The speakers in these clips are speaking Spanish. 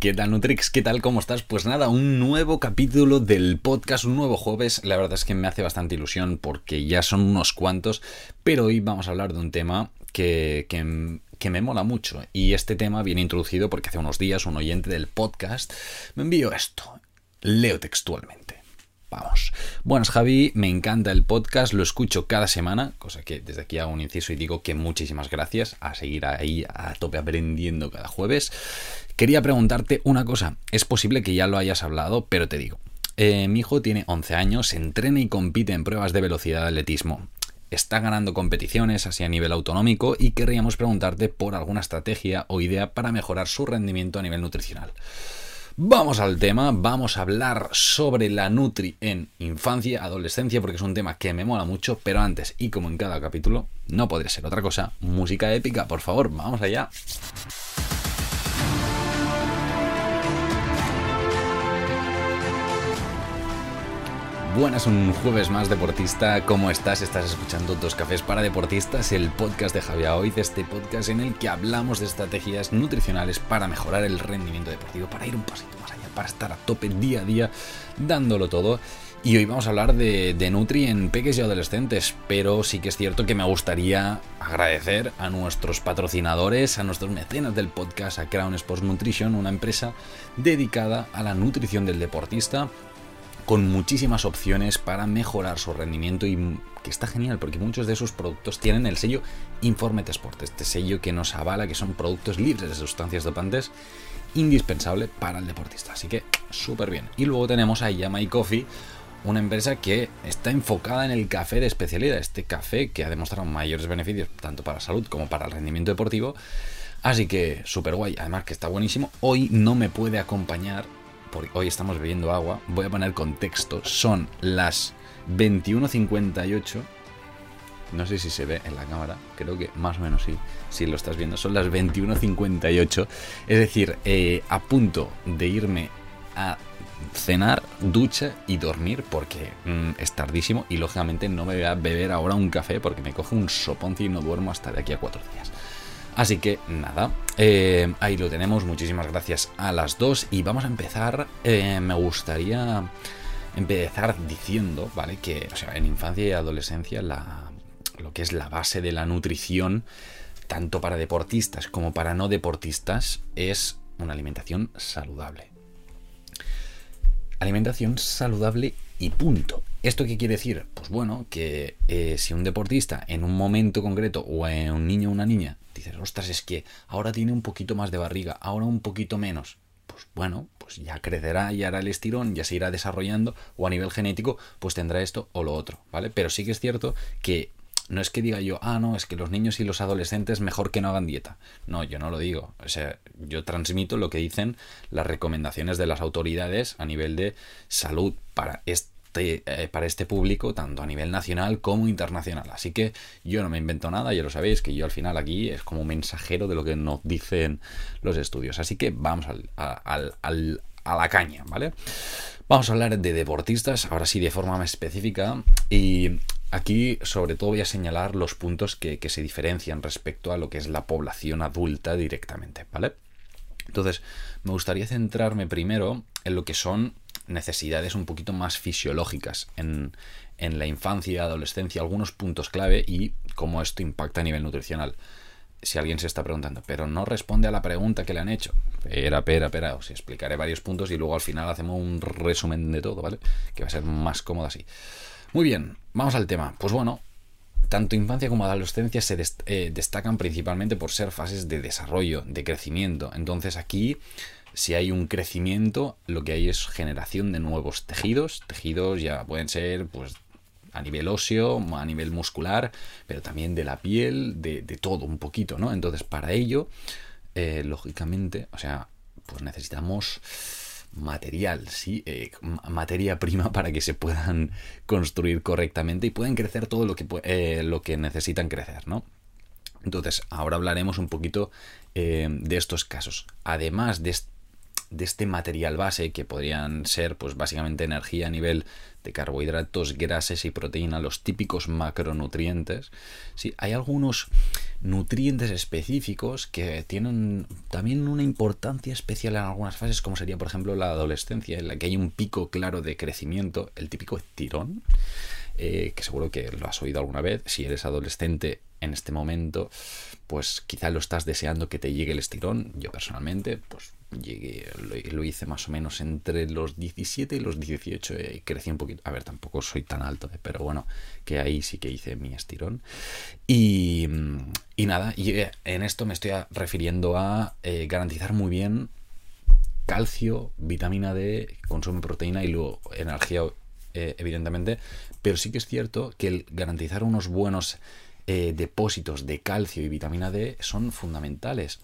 ¿Qué tal Nutrix? ¿Qué tal? ¿Cómo estás? Pues nada, un nuevo capítulo del podcast, un nuevo jueves. La verdad es que me hace bastante ilusión porque ya son unos cuantos, pero hoy vamos a hablar de un tema que, que, me mola mucho. Y este tema viene introducido porque hace unos días un oyente del podcast me envió esto. Leo textualmente. Vamos. Buenas Javi, me encanta el podcast, lo escucho cada semana, cosa que desde aquí hago un inciso y digo que muchísimas gracias a seguir ahí a tope aprendiendo cada jueves. Quería preguntarte una cosa, es posible que ya lo hayas hablado, pero te digo, eh, mi hijo tiene 11 años, entrena y compite en pruebas de velocidad de atletismo. Está ganando competiciones así a nivel autonómico y querríamos preguntarte por alguna estrategia o idea para mejorar su rendimiento a nivel nutricional. Vamos al tema, vamos a hablar sobre la Nutri en infancia, adolescencia, porque es un tema que me mola mucho, pero antes, y como en cada capítulo, no podría ser otra cosa, música épica, por favor, vamos allá. Buenas, un jueves más deportista. ¿Cómo estás? Estás escuchando Dos Cafés para Deportistas, el podcast de Javier Hoy, este podcast en el que hablamos de estrategias nutricionales para mejorar el rendimiento deportivo, para ir un pasito más allá, para estar a tope día a día, dándolo todo. Y hoy vamos a hablar de, de, Nutri en peques y adolescentes, pero sí que es cierto que me gustaría agradecer a nuestros patrocinadores, a nuestros mecenas del podcast, a Crown Sports Nutrition, una empresa dedicada a la nutrición del deportista con muchísimas opciones para mejorar su rendimiento y que está genial porque muchos de sus productos tienen el sello Informe Sport, este sello que nos avala que son productos libres de sustancias dopantes, indispensable para el deportista. Así que súper bien. Y luego tenemos a Yamai Coffee, una empresa que está enfocada en el café de especialidad, este café que ha demostrado mayores beneficios tanto para la salud como para el rendimiento deportivo. Así que súper guay, además que está buenísimo. Hoy no me puede acompañar porque hoy estamos bebiendo agua, voy a poner contexto, son las 21.58. No sé si se ve en la cámara, creo que más o menos sí, si lo estás viendo. Son las 21.58, es decir, eh, a punto de irme a cenar, ducha y dormir porque mm, es tardísimo y lógicamente no me voy a beber ahora un café porque me coge un soponcio y no duermo hasta de aquí a cuatro días. Así que nada, eh, ahí lo tenemos. Muchísimas gracias a las dos. Y vamos a empezar. Eh, me gustaría empezar diciendo, ¿vale? Que, en infancia y adolescencia, la, lo que es la base de la nutrición, tanto para deportistas como para no deportistas, es una alimentación saludable. Alimentación saludable y punto. ¿Esto qué quiere decir? Pues bueno, que eh, si un deportista en un momento concreto o en un niño o una niña ostras, es que ahora tiene un poquito más de barriga, ahora un poquito menos, pues bueno, pues ya crecerá y hará el estirón, ya se irá desarrollando o a nivel genético, pues tendrá esto o lo otro, ¿vale? Pero sí que es cierto que no es que diga yo, ah, no, es que los niños y los adolescentes mejor que no hagan dieta. No, yo no lo digo. O sea, yo transmito lo que dicen las recomendaciones de las autoridades a nivel de salud para este eh, para este público, tanto a nivel nacional como internacional. Así que yo no me invento nada, ya lo sabéis, que yo al final aquí es como mensajero de lo que nos dicen los estudios. Así que vamos a la caña, ¿vale? Vamos a hablar de deportistas, ahora sí de forma más específica. Y aquí sobre todo voy a señalar los puntos que se diferencian respecto a lo que es la población adulta directamente, ¿vale? Entonces, me gustaría centrarme primero en lo que son necesidades un poquito más fisiológicas en, la infancia adolescencia, algunos puntos clave y cómo esto impacta a nivel nutricional. Si alguien se está preguntando, pero no responde a la pregunta que le han hecho. Espera, espera, espera. Os explicaré varios puntos y luego al final hacemos un resumen de todo, ¿vale? Que va a ser más cómodo así. Muy bien, vamos al tema. Pues bueno, tanto infancia como adolescencia se eh, destacan principalmente por ser fases de desarrollo, de crecimiento. Entonces aquí si hay un crecimiento, lo que hay es generación de nuevos tejidos. Tejidos ya pueden ser, pues, a nivel óseo, a nivel muscular, pero también de la piel, de, todo un poquito, ¿no? Entonces, para ello, eh, lógicamente, o sea, pues necesitamos material, ¿sí? Eh, materia prima para que se puedan construir correctamente y puedan crecer todo lo que, eh, lo que necesitan crecer, ¿no? Entonces, ahora hablaremos un poquito de estos casos. Además de, de este material base que podrían ser pues básicamente energía a nivel de carbohidratos, grasas y proteína, los típicos macronutrientes. Sí, hay algunos nutrientes específicos que tienen también una importancia especial en algunas fases, como sería por ejemplo la adolescencia, en la que hay un pico claro de crecimiento, el típico estirón, eh, que seguro que lo has oído alguna vez. Si eres adolescente en este momento, pues quizá lo estás deseando que te llegue el estirón. Yo personalmente, pues llegué, lo, hice más o menos entre los 17 y los 18 y crecí un poquito. A ver, tampoco soy tan alto, eh, pero bueno, que ahí sí que hice mi estirón. Y, y nada, y eh, en esto me estoy refiriendo a eh, garantizar muy bien calcio, vitamina D, consumo de proteína y luego energía, evidentemente. Pero sí que es cierto que el garantizar unos buenos depósitos de calcio y vitamina D son fundamentales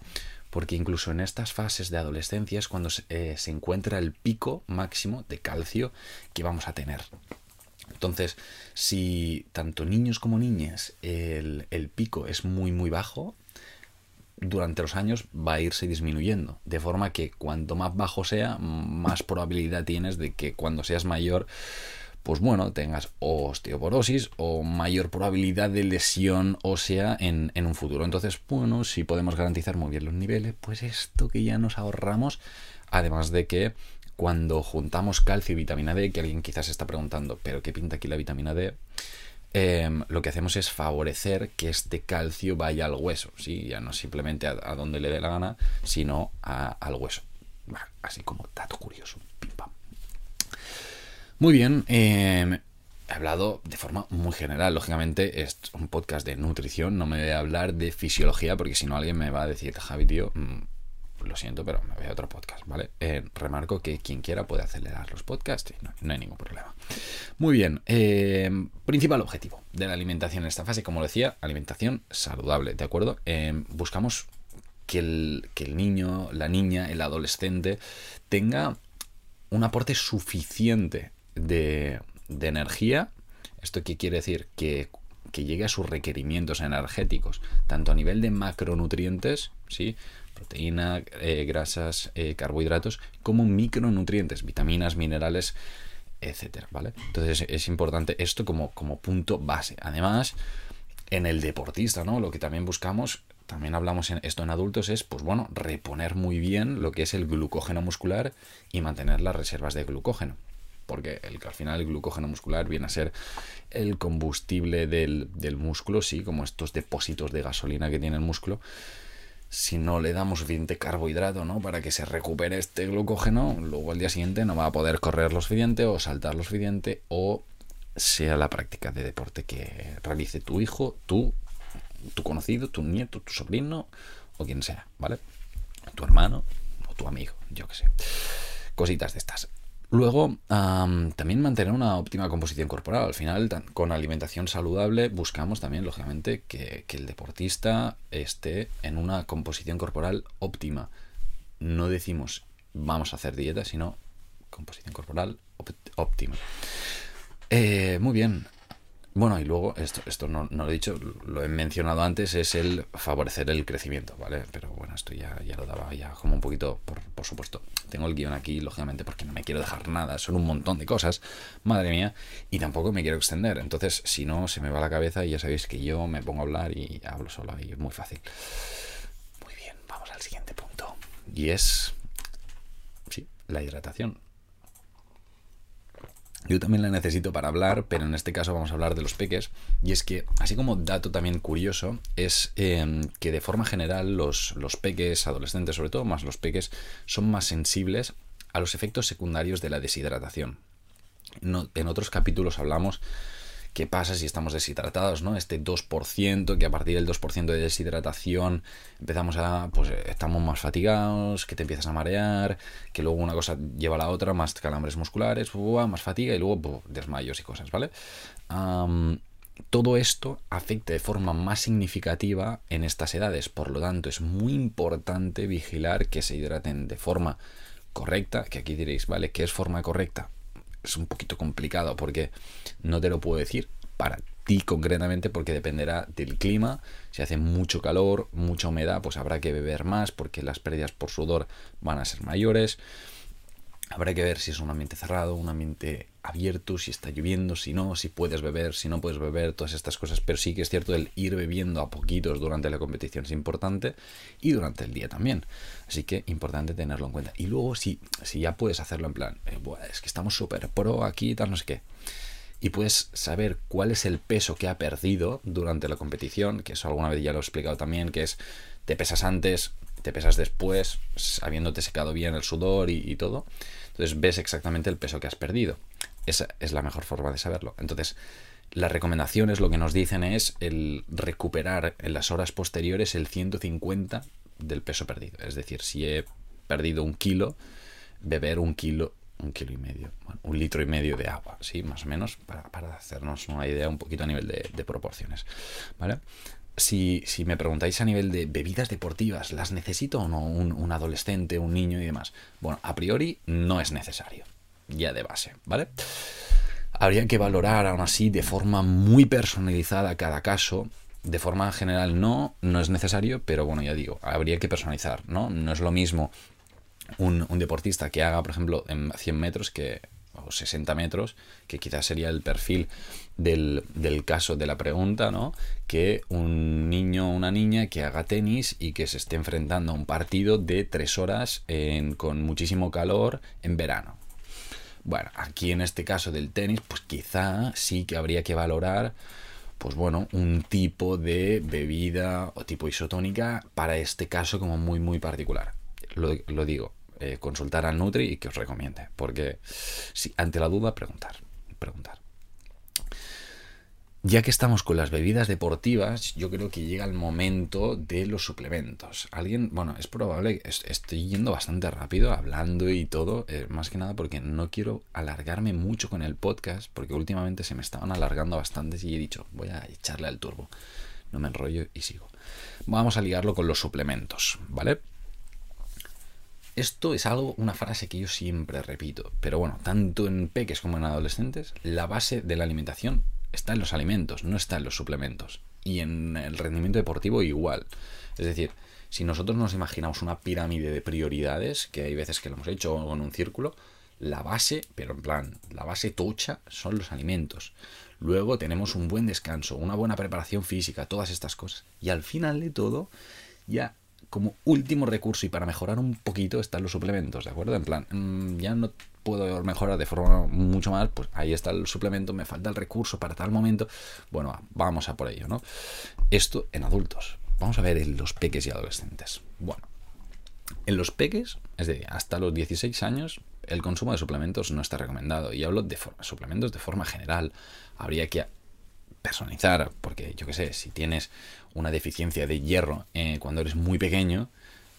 porque incluso en estas fases de adolescencia es cuando se, eh, encuentra el pico máximo de calcio que vamos a tener. Entonces, si tanto niños como niñas el, pico es muy muy bajo, durante los años va a irse disminuyendo. De forma que cuanto más bajo sea, más probabilidad tienes de que cuando seas mayor pues bueno, tengas osteoporosis o mayor probabilidad de lesión ósea en, en un futuro. Entonces, bueno, si podemos garantizar muy bien los niveles, pues esto que ya nos ahorramos, además de que cuando juntamos calcio y vitamina D, que alguien quizás está preguntando, pero ¿qué pinta aquí la vitamina D? Em, lo que hacemos es favorecer que este calcio vaya al hueso, ¿sí? ya no simplemente a, donde le dé la gana, sino al hueso. así como dato curioso. Pim, pam. Muy bien, em, he hablado de forma muy general. Lógicamente es un podcast de nutrición, no me voy a hablar de fisiología porque si no alguien me va a decir, Javi, tío, mm, lo siento, pero me voy a otro podcast, ¿vale? Eh, remarco que quien quiera puede acelerar los podcasts, no, no hay ningún problema. Muy bien, em, principal objetivo de la alimentación en esta fase, como decía, alimentación saludable, ¿de acuerdo? Em, buscamos que el, que el niño, la niña, el adolescente tenga un aporte suficiente de, energía. ¿Esto qué quiere decir? Que, llegue a sus requerimientos energéticos, tanto a nivel de macronutrientes, ¿sí? proteína, eh, grasas, eh, carbohidratos, como micronutrientes, vitaminas, minerales, etcétera, ¿vale? Entonces es importante esto como, como punto base. Además, en el deportista, ¿no? Lo que también buscamos, también hablamos en esto en adultos, es, pues bueno, reponer muy bien lo que es el glucógeno muscular y mantener las reservas de glucógeno porque al final el glucógeno muscular viene a ser el combustible del, músculo, sí, como estos depósitos de gasolina que tiene el músculo. Si no le damos suficiente carbohidrato, ¿no? Para que se recupere este glucógeno, luego al día siguiente no va a poder correr lo suficiente o saltar lo suficiente o sea la práctica de deporte que realice tu hijo, tú, tu conocido, tu nieto, tu sobrino o quien sea, ¿vale? Tu hermano o tu amigo, yo que sé. Cositas de estas. Luego, también mantener una óptima composición corporal. Al final, con alimentación saludable, buscamos también, lógicamente, que, el deportista esté en una composición corporal óptima. No decimos vamos a hacer dieta, sino composición corporal óptima. Eh, muy bien. Bueno, y luego, esto, esto no, lo he dicho, lo he mencionado antes, es el favorecer el crecimiento, ¿vale? Pero bueno, esto ya, ya lo daba ya como un poquito, por, por supuesto. Tengo el guion aquí, lógicamente, porque no me quiero dejar nada, son un montón de cosas, madre mía, y tampoco me quiero extender. Entonces, si no, se me va la cabeza y ya sabéis que yo me pongo a hablar y hablo solo y es muy fácil. Muy bien, vamos al siguiente punto. Y es, sí, la hidratación. Yo también la necesito para hablar, pero en este caso vamos a hablar de los peques. Y es que, así como dato también curioso, es em, que de forma general los, los peques, adolescentes sobre todo, más los peques, son más sensibles a los efectos secundarios de la deshidratación. en otros capítulos hablamos qué pasa si estamos deshidratados, ¿no? Este 2%, que a partir del 2% de deshidratación empezamos a, pues estamos más fatigados, que te empiezas a marear, que luego una cosa lleva a la otra, más calambres musculares, más fatiga y luego desmayos y cosas, ¿vale? todo esto afecta de forma más significativa en estas edades, por lo tanto es muy importante vigilar que se hidraten de forma correcta, que aquí diréis, ¿vale? ¿Qué es forma correcta? Es un poquito complicado porque no te lo puedo decir para ti concretamente porque dependerá del clima. Si hace mucho calor, mucha humedad, pues habrá que beber más porque las pérdidas por sudor van a ser mayores. Habrá que ver si es un ambiente cerrado, un ambiente abierto, si está lloviendo, si no, si puedes beber, si no puedes beber, todas estas cosas. Pero sí que es cierto el ir bebiendo a poquitos durante la competición es importante y durante el día también. Así que importante tenerlo en cuenta. Y luego si, si ya puedes hacerlo en plan, eh, es que estamos súper pro aquí, tal, no sé qué. Y puedes saber cuál es el peso que ha perdido durante la competición, que eso alguna vez ya lo he explicado también, que es te pesas antes, te pesas después, habiéndote secado bien el sudor y, todo. Entonces ves exactamente el peso que has perdido. Esa es la mejor forma de saberlo. Entonces, las recomendaciones lo que nos dicen es el recuperar en las horas posteriores el 150 del peso perdido. Es decir, si he perdido un kilo, beber un kilo, un kilo y medio, un litro y medio de agua, ¿sí? Más o menos, para, hacernos una idea un poquito a nivel de, de proporciones. ¿Vale? Si, si, me preguntáis a nivel de bebidas deportivas, ¿las necesito o no un, adolescente, un niño y demás? Bueno, a priori no es necesario, ya de base, ¿vale? Habría que valorar aún así de forma muy personalizada cada caso. De forma general no, no es necesario, pero bueno, ya digo, habría que personalizar, ¿no? No es lo mismo un, un deportista que haga, por ejemplo, en 100 metros que o 60 metros, que quizás sería el perfil del, caso de la pregunta, ¿no? Que un niño o una niña que haga tenis y que se esté enfrentando a un partido de tres horas con muchísimo calor en verano. Bueno, aquí en este caso del tenis, pues quizá sí que habría que valorar, pues bueno, un tipo de bebida o tipo isotónica para este caso como muy, muy particular. lo digo, eh, consultar al Nutri y que os recomiende. Porque si ante la duda, preguntar. Preguntar. Ya que estamos con las bebidas deportivas, yo creo que llega el momento de los suplementos. Alguien, bueno, es probable, estoy yendo bastante rápido, hablando y todo, eh, más que nada porque no quiero alargarme mucho con el podcast, porque últimamente se me estaban alargando bastante y he dicho, voy a echarle al turbo. No me enrollo y sigo. Vamos a ligarlo con los suplementos, ¿vale? Esto es algo, una frase que yo siempre repito, pero bueno, tanto en peques como en adolescentes, la base de la alimentación está en los alimentos, no está en los suplementos. Y en el rendimiento deportivo igual. Es decir, si nosotros nos imaginamos una pirámide de prioridades, que hay veces que lo hemos hecho en un círculo, la base, pero en plan, la base tocha son los alimentos. Luego tenemos un buen descanso, una buena preparación física, todas estas cosas. Y al final de todo, ya como último recurso y para mejorar un poquito están los suplementos, ¿de acuerdo? En plan, mm, ya no puedo mejorar de forma mucho más, pues ahí está el suplemento, me falta el recurso para tal momento. Bueno, vamos a por ello, ¿no? Esto en adultos. Vamos a ver en los peques y adolescentes. Bueno, en los peques, es decir, hasta los 16 años, el consumo de suplementos no está recomendado. Y hablo de suplementos de forma general. Habría que personalizar, porque yo que sé, si tienes una deficiencia de hierro eh, cuando eres muy pequeño,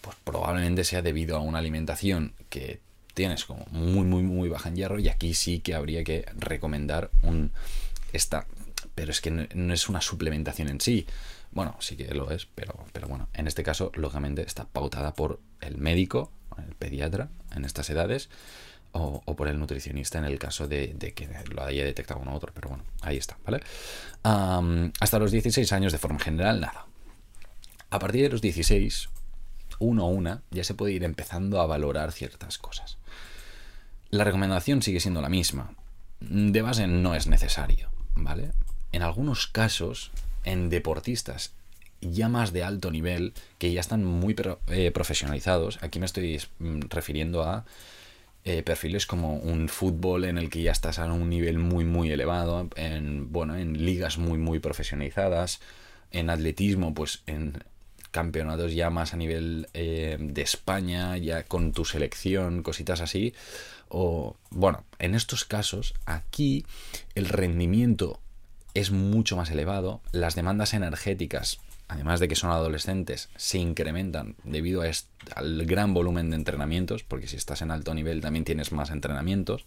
pues probablemente sea debido a una alimentación que tienes como muy, muy, muy baja en hierro y aquí sí que habría que recomendar un esta, pero es que no, es una suplementación en sí. Bueno, sí que lo es, pero, pero bueno, en este caso, lógicamente, está pautada por el médico, el pediatra, en estas edades, o, por el nutricionista en el caso de, que lo haya detectado uno u otro, pero bueno, ahí está, ¿vale? hasta los 16 años de forma general, nada. A partir de los 16, uno a una, ya se puede ir empezando a valorar ciertas cosas. La recomendación sigue siendo la misma. De base no es necesario, ¿vale? En algunos casos, en deportistas ya más de alto nivel, que ya están muy eh, profesionalizados, aquí me estoy mm, refiriendo a eh, perfiles como un fútbol en el que ya estás a un nivel muy muy elevado, en, bueno, en ligas muy muy profesionalizadas, en atletismo, pues en campeonatos ya más a nivel eh, de España, ya con tu selección, cositas así. O bueno, en estos casos, aquí el rendimiento es mucho más elevado, las demandas energéticas además de que son adolescentes, se incrementan debido al gran volumen de entrenamientos, porque si estás en alto nivel también tienes más entrenamientos.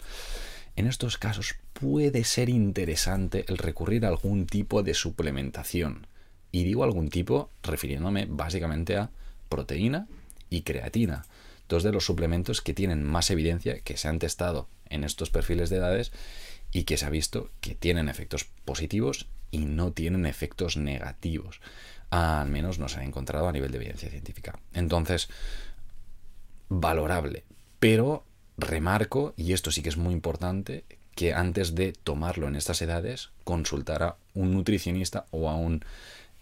En estos casos puede ser interesante el recurrir a algún tipo de suplementación. Y digo algún tipo refiriéndome básicamente a proteína y creatina, dos de los suplementos que tienen más evidencia, que se han testado en estos perfiles de edades y que se ha visto que tienen efectos positivos y no tienen efectos negativos. Al menos no se ha encontrado a nivel de evidencia científica. Entonces, valorable. Pero remarco, y esto sí que es muy importante, que antes de tomarlo en estas edades, consultar a un nutricionista o a un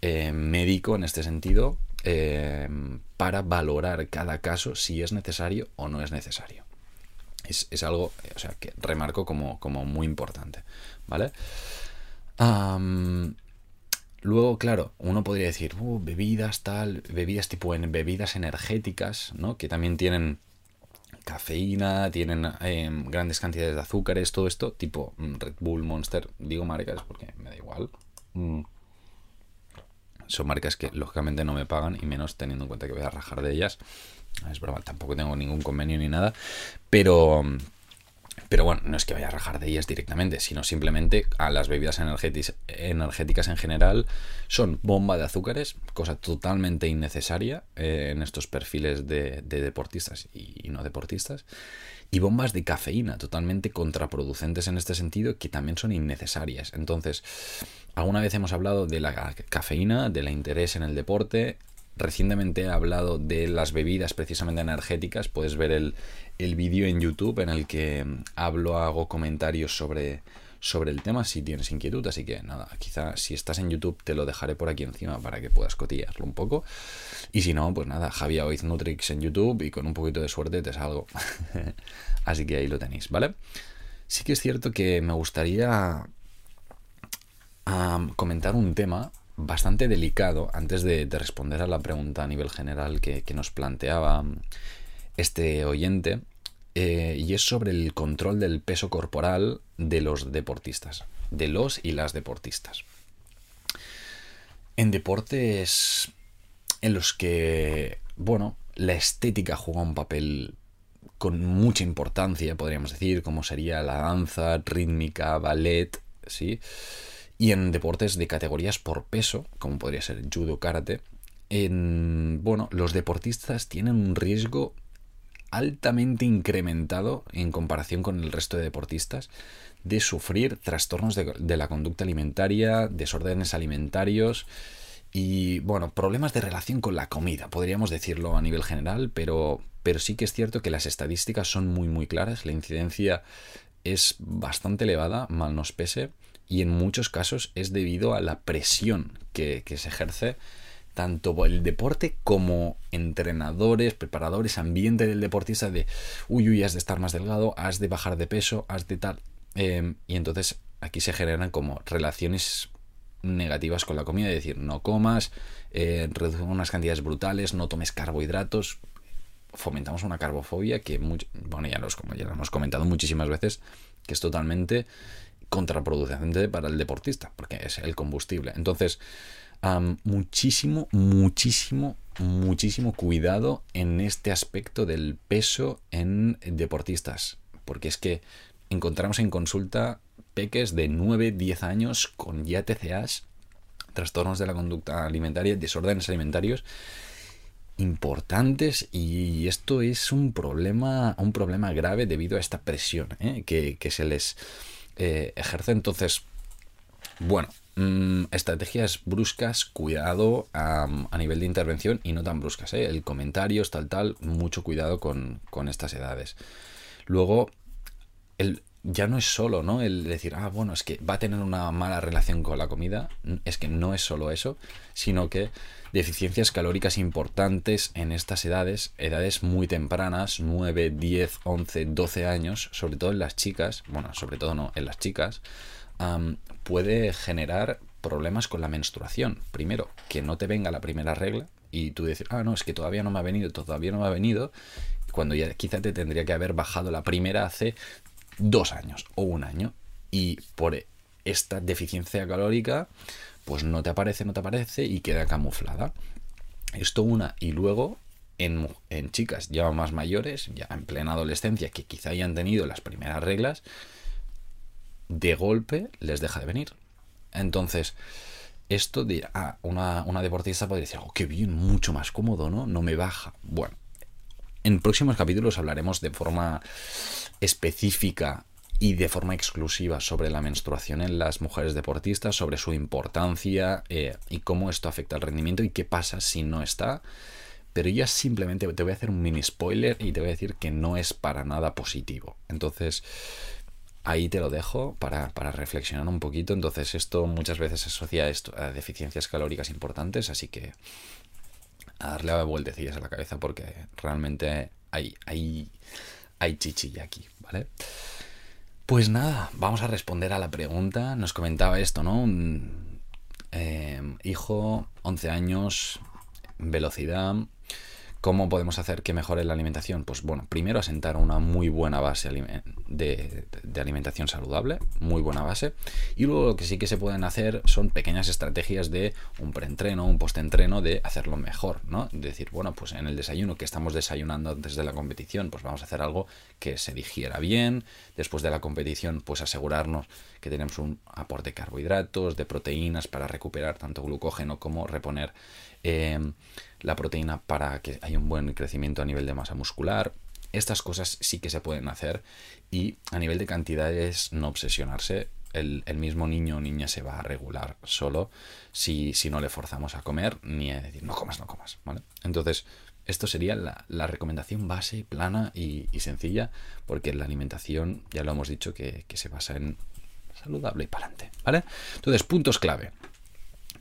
eh, médico en este sentido eh, para valorar cada caso si es necesario o no es necesario. Es, algo, o sea, que remarco como, como muy importante, ¿vale? Luego, claro, uno podría decir, uh, bebidas tal, bebidas tipo en bebidas energéticas, ¿no? Que también tienen cafeína, tienen em, grandes cantidades de azúcares, todo esto, tipo mm, Red Bull, Monster, digo marcas porque me da igual. Mm. Son marcas que lógicamente no me pagan y menos teniendo en cuenta que voy a rajar de ellas. Es broma, tampoco tengo ningún convenio ni nada, pero pero bueno, no es que vaya a rajar de ellas directamente, sino simplemente a las bebidas energéticas en general son bomba de azúcares, cosa totalmente innecesaria eh, en estos perfiles de, deportistas y, no deportistas, y bombas de cafeína totalmente contraproducentes en este sentido que también son innecesarias. Entonces, alguna vez hemos hablado de la cafeína, del interés en el deporte, Recientemente he hablado de las bebidas precisamente energéticas. Puedes ver el, el vídeo en YouTube en el que hablo, hago comentarios sobre, sobre el tema si tienes inquietud. Así que nada, quizá si estás en YouTube te lo dejaré por aquí encima para que puedas cotillarlo un poco. Y si no, pues nada, Javier Oiz Nutrix en YouTube y con un poquito de suerte te salgo. Así que ahí lo tenéis, ¿vale? Sí que es cierto que me gustaría comentar un tema bastante delicado antes de, responder a la pregunta a nivel general que, nos planteaba este oyente. Eh, y es sobre el control del peso corporal de los deportistas, de los y las deportistas. En deportes en los que, bueno, la estética juega un papel con mucha importancia, podríamos decir, como sería la danza, rítmica, ballet, ¿sí? Y en deportes de categorías por peso, como podría ser judo, karate, en, bueno, los deportistas tienen un riesgo altamente incrementado en comparación con el resto de deportistas de sufrir trastornos de, de, la conducta alimentaria, desórdenes alimentarios y, bueno, problemas de relación con la comida, podríamos decirlo a nivel general, pero, pero sí que es cierto que las estadísticas son muy, muy claras, la incidencia es bastante elevada, mal nos pese, y en muchos casos es debido a la presión que, se ejerce tanto por el deporte como entrenadores, preparadores, ambiente del deportista de uy, uy, has de estar más delgado, has de bajar de peso, has de tal. Em, y entonces aquí se generan como relaciones negativas con la comida, es decir, no comas, eh, unas cantidades brutales, no tomes carbohidratos, fomentamos una carbofobia que, bueno, ya, los, ya lo hemos comentado muchísimas veces, que es totalmente contraproducente para el deportista, porque es el combustible. Entonces, muchísimo, muchísimo, muchísimo cuidado en este aspecto del peso en deportistas, porque es que encontramos en consulta peques de 9, 10 años con ya TCAs, trastornos de la conducta alimentaria, desórdenes alimentarios importantes y esto es un problema, un problema grave debido a esta presión ¿eh? que, que se les eh, ejerce. Entonces, bueno, mm, estrategias bruscas, cuidado a nivel de intervención y no tan bruscas. ¿eh? El comentario, tal, tal, mucho cuidado con, estas edades. Luego, el, ya no es solo, ¿no? El decir, ah, bueno, es que va a tener una mala relación con la comida. Es que no es solo eso, sino que deficiencias calóricas importantes en estas edades, edades muy tempranas, 9, 10, 11, 12 años, sobre todo en las chicas, bueno, sobre todo no, en las chicas, puede generar problemas con la menstruación. Primero, que no te venga la primera regla y tú decir, ah, no, es que todavía no me ha venido, todavía no me ha venido, cuando ya quizá te tendría que haber bajado la primera hace dos años o un año. Y por esta deficiencia calórica, pues no te aparece, no te aparece y queda camuflada. Esto una. Y luego en, chicas ya más mayores, ya en plena adolescencia, que quizá hayan tenido las primeras reglas, de golpe les deja de venir. Entonces, esto de ah, una, una, deportista podría decir, oh, qué bien, mucho más cómodo, ¿no? No me baja. Bueno, en próximos capítulos hablaremos de forma específica y de forma exclusiva sobre la menstruación en las mujeres deportistas, sobre su importancia eh, y cómo esto afecta al rendimiento y qué pasa si no está. Pero ya simplemente te voy a hacer un mini spoiler y te voy a decir que no es para nada positivo. Entonces, ahí te lo dejo para, reflexionar un poquito. Entonces, esto muchas veces se asocia a, esto, a deficiencias calóricas importantes, así que a darle vueltecillas a la cabeza porque realmente hay, hay, hay chichilla aquí, ¿vale? Pues nada, vamos a responder a la pregunta. Nos comentaba esto, ¿no? Eh, hijo, 11 años, velocidad, ¿Cómo podemos hacer que mejore la alimentación? Pues bueno, primero asentar una muy buena base de, alimentación saludable, muy buena base. Y luego lo que sí que se pueden hacer son pequeñas estrategias de un preentreno, un postentreno, de hacerlo mejor, ¿no? Decir, bueno, pues en el desayuno que estamos desayunando antes de la competición, pues vamos a hacer algo que se digiera bien. Después de la competición, pues asegurarnos que tenemos un aporte de carbohidratos, de proteínas para recuperar tanto glucógeno como reponer Em, la proteína para que haya un buen crecimiento a nivel de masa muscular. Estas cosas sí que se pueden hacer y a nivel de cantidades no obsesionarse. El, mismo niño o niña se va a regular solo si, si, no le forzamos a comer ni a decir no comas, no comas. ¿vale? Entonces, esto sería la, recomendación base, plana y, sencilla, porque la alimentación, ya lo hemos dicho, que, que se basa en saludable y para adelante. ¿vale? Entonces, puntos clave.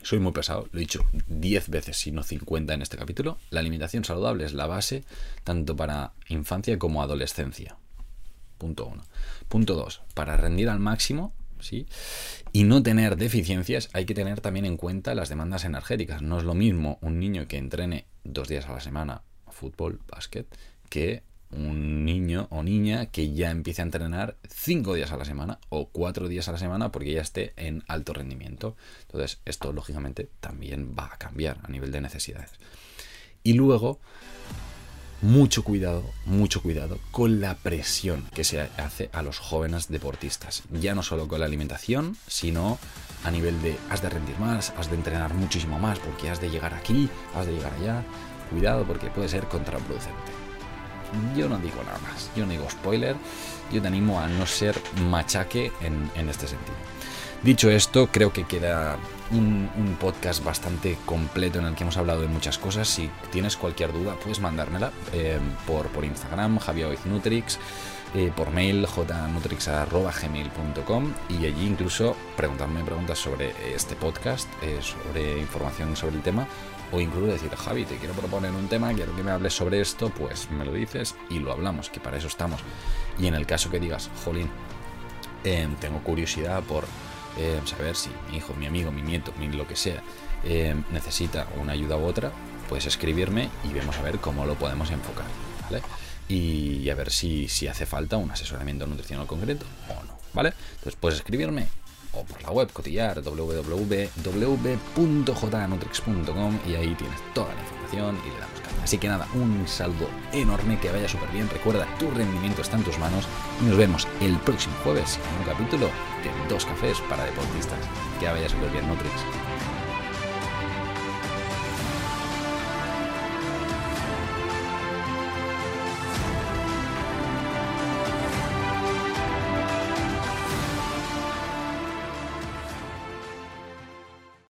Soy muy pesado, lo he dicho 10 veces, si no 50 en este capítulo. La alimentación saludable es la base tanto para infancia como adolescencia. Punto 1. Punto 2. Para rendir al máximo, ¿sí? Y no tener deficiencias, hay que tener también en cuenta las demandas energéticas. No es lo mismo un niño que entrene dos días a la semana fútbol, básquet, que un niño o niña que ya empiece a entrenar cinco días a la semana o cuatro días a la semana porque ya esté en alto rendimiento. Entonces, esto lógicamente también va a cambiar a nivel de necesidades. Y luego, mucho cuidado, mucho cuidado con la presión que se hace a los jóvenes deportistas. Ya no solo con la alimentación, sino a nivel de has de rendir más, has de entrenar muchísimo más porque has de llegar aquí, has de llegar allá. Cuidado porque puede ser contraproducente yo no digo nada más, yo no digo spoiler, yo te animo a no ser machaque en, este sentido. Dicho esto, creo que queda un, podcast bastante completo en el que hemos hablado de muchas cosas. Si tienes cualquier duda, puedes mandármela eh, por, por Instagram, javioiznutrix, eh, por mail jnutrix.gmail.com y allí incluso preguntarme preguntas sobre este podcast, eh, sobre información sobre el tema o incluso decir, Javi, te quiero proponer un tema, quiero que me hables sobre esto, pues me lo dices y lo hablamos, que para eso estamos. Y en el caso que digas, jolín, em, tengo curiosidad por em, saber si mi hijo, mi amigo, mi nieto, mi lo que sea, em, necesita una ayuda u otra, puedes escribirme y vemos a ver cómo lo podemos enfocar. ¿vale? Y a ver si, si hace falta un asesoramiento nutricional concreto o no. ¿Vale? Entonces puedes escribirme o por la web cotillar www.jnutrix.com y ahí tienes toda la información y le damos carne. Así que nada, un saludo enorme, que vaya súper bien. Recuerda, tu rendimiento está en tus manos y nos vemos el próximo jueves en un capítulo de Dos Cafés para Deportistas. Que vaya súper bien, Nutrix.